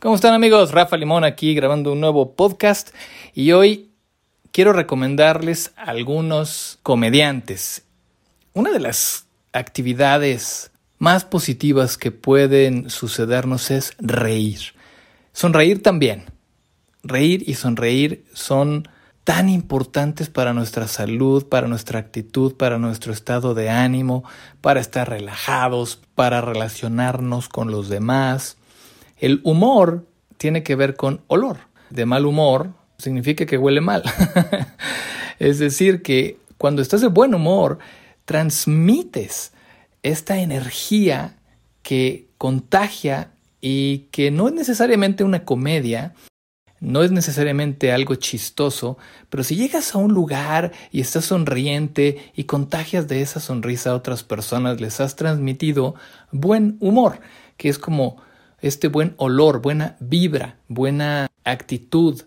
¿Cómo están amigos? Rafa Limón aquí grabando un nuevo podcast y hoy quiero recomendarles algunos comediantes. Una de las actividades más positivas que pueden sucedernos es reír. Sonreír también. Reír y sonreír son tan importantes para nuestra salud, para nuestra actitud, para nuestro estado de ánimo, para estar relajados, para relacionarnos con los demás. El humor tiene que ver con olor. De mal humor significa que huele mal. es decir, que cuando estás de buen humor, transmites esta energía que contagia y que no es necesariamente una comedia, no es necesariamente algo chistoso, pero si llegas a un lugar y estás sonriente y contagias de esa sonrisa a otras personas, les has transmitido buen humor, que es como este buen olor, buena vibra, buena actitud.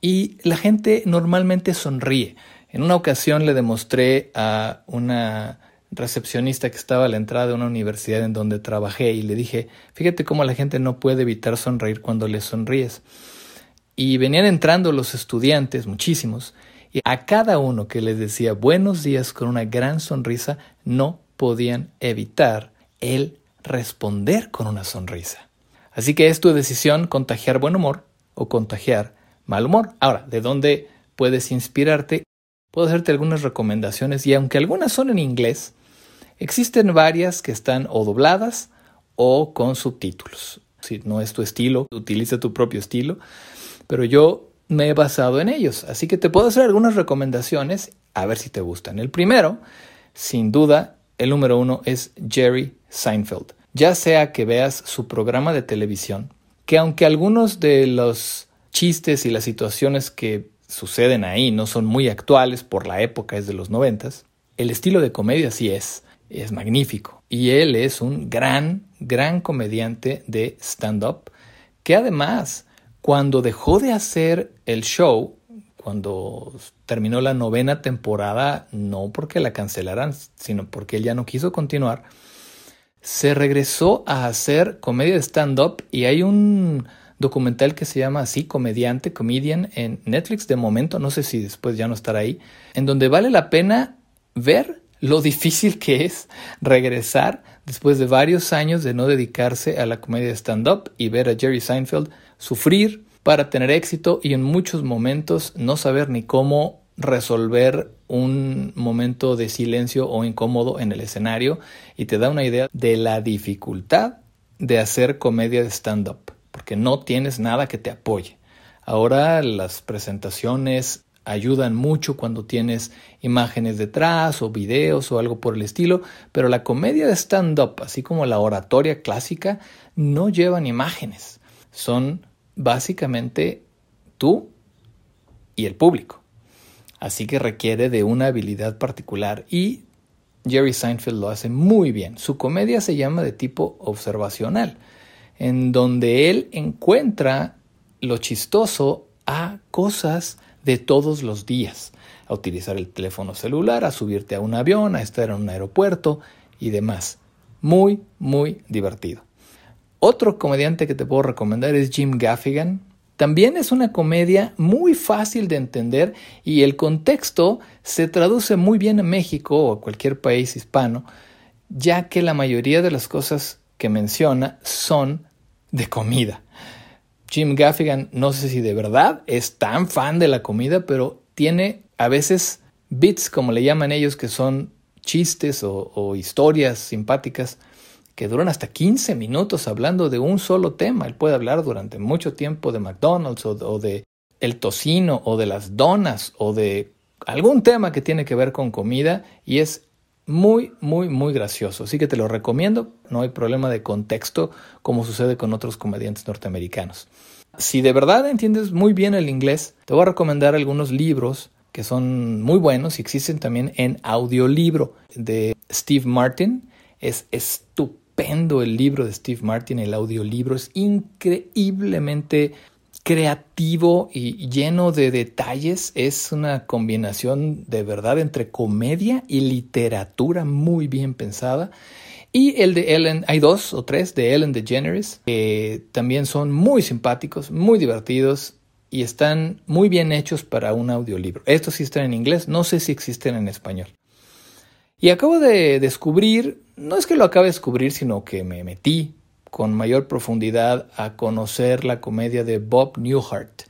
Y la gente normalmente sonríe. En una ocasión le demostré a una recepcionista que estaba a la entrada de una universidad en donde trabajé y le dije, fíjate cómo la gente no puede evitar sonreír cuando le sonríes. Y venían entrando los estudiantes, muchísimos, y a cada uno que les decía buenos días con una gran sonrisa, no podían evitar el responder con una sonrisa. Así que es tu decisión contagiar buen humor o contagiar mal humor. Ahora, ¿de dónde puedes inspirarte? Puedo hacerte algunas recomendaciones y aunque algunas son en inglés, existen varias que están o dobladas o con subtítulos. Si no es tu estilo, utiliza tu propio estilo, pero yo me he basado en ellos, así que te puedo hacer algunas recomendaciones a ver si te gustan. El primero, sin duda, el número uno es Jerry Seinfeld ya sea que veas su programa de televisión, que aunque algunos de los chistes y las situaciones que suceden ahí no son muy actuales por la época, es de los noventas, el estilo de comedia sí es, es magnífico. Y él es un gran, gran comediante de stand-up, que además, cuando dejó de hacer el show, cuando terminó la novena temporada, no porque la cancelaran, sino porque él ya no quiso continuar, se regresó a hacer comedia de stand-up y hay un documental que se llama así, Comediante, Comedian, en Netflix de momento, no sé si después ya no estará ahí, en donde vale la pena ver lo difícil que es regresar después de varios años de no dedicarse a la comedia de stand-up y ver a Jerry Seinfeld sufrir para tener éxito y en muchos momentos no saber ni cómo resolver un momento de silencio o incómodo en el escenario y te da una idea de la dificultad de hacer comedia de stand-up, porque no tienes nada que te apoye. Ahora las presentaciones ayudan mucho cuando tienes imágenes detrás o videos o algo por el estilo, pero la comedia de stand-up, así como la oratoria clásica, no llevan imágenes. Son básicamente tú y el público así que requiere de una habilidad particular y Jerry Seinfeld lo hace muy bien. Su comedia se llama de tipo observacional, en donde él encuentra lo chistoso a cosas de todos los días, a utilizar el teléfono celular, a subirte a un avión, a estar en un aeropuerto y demás. Muy, muy divertido. Otro comediante que te puedo recomendar es Jim Gaffigan. También es una comedia muy fácil de entender y el contexto se traduce muy bien en México o a cualquier país hispano, ya que la mayoría de las cosas que menciona son de comida. Jim Gaffigan, no sé si de verdad es tan fan de la comida, pero tiene a veces bits, como le llaman ellos, que son chistes o, o historias simpáticas que duran hasta 15 minutos hablando de un solo tema. Él puede hablar durante mucho tiempo de McDonald's o, de el tocino o de las donas o de algún tema que tiene que ver con comida y es muy, muy, muy gracioso. Así que te lo recomiendo. No hay problema de contexto como sucede con otros comediantes norteamericanos. Si de verdad entiendes muy bien el inglés, te voy a recomendar algunos libros que son muy buenos y existen también en audiolibro de Steve Martin. Es estupendo el libro de Steve Martin, el audiolibro, es increíblemente creativo y lleno de detalles. Es una combinación de verdad entre comedia y literatura muy bien pensada. Y el de Ellen, hay dos o tres de Ellen DeGeneres, que también son muy simpáticos, muy divertidos y están muy bien hechos para un audiolibro. Estos sí están en inglés, no sé si existen en español. Y acabo de descubrir, no es que lo acabe de descubrir, sino que me metí con mayor profundidad a conocer la comedia de Bob Newhart.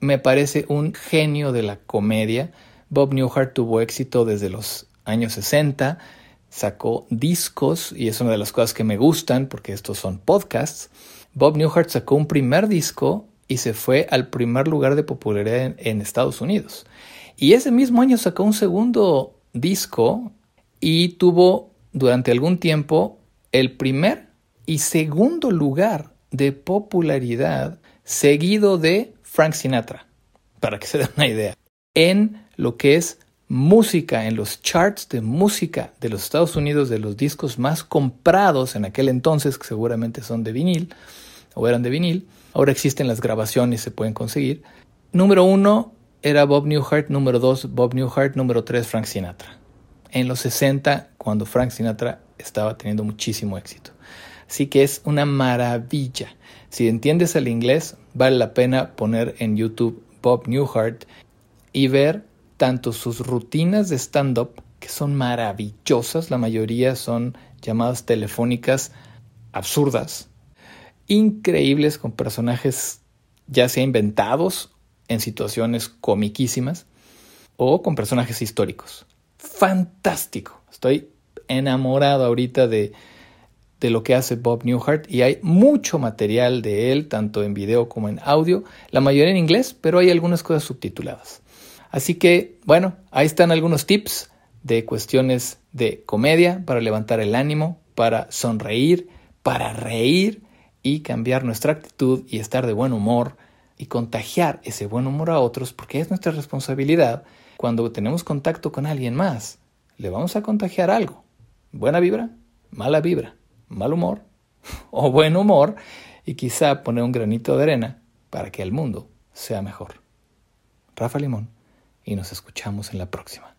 Me parece un genio de la comedia. Bob Newhart tuvo éxito desde los años 60, sacó discos y es una de las cosas que me gustan porque estos son podcasts. Bob Newhart sacó un primer disco y se fue al primer lugar de popularidad en, Estados Unidos. Y ese mismo año sacó un segundo disco y tuvo durante algún tiempo el primer y segundo lugar de popularidad seguido de Frank Sinatra, para que se den una idea, en lo que es música, en los charts de música de los Estados Unidos, de los discos más comprados en aquel entonces, que seguramente son de vinil, o eran de vinil, ahora existen las grabaciones, se pueden conseguir. Número uno era Bob Newhart, número dos Bob Newhart, número tres Frank Sinatra. En los 60, cuando Frank Sinatra estaba teniendo muchísimo éxito. Así que es una maravilla. Si entiendes el inglés, vale la pena poner en YouTube Bob Newhart y ver tanto sus rutinas de stand-up, que son maravillosas, la mayoría son llamadas telefónicas absurdas, increíbles con personajes ya sea inventados en situaciones comiquísimas o con personajes históricos. Fantástico. Estoy enamorado ahorita de, de lo que hace Bob Newhart y hay mucho material de él, tanto en video como en audio, la mayoría en inglés, pero hay algunas cosas subtituladas. Así que, bueno, ahí están algunos tips de cuestiones de comedia para levantar el ánimo, para sonreír, para reír y cambiar nuestra actitud y estar de buen humor y contagiar ese buen humor a otros porque es nuestra responsabilidad cuando tenemos contacto con alguien más. Le vamos a contagiar algo. Buena vibra, mala vibra mal humor o buen humor y quizá poner un granito de arena para que el mundo sea mejor. Rafa Limón y nos escuchamos en la próxima.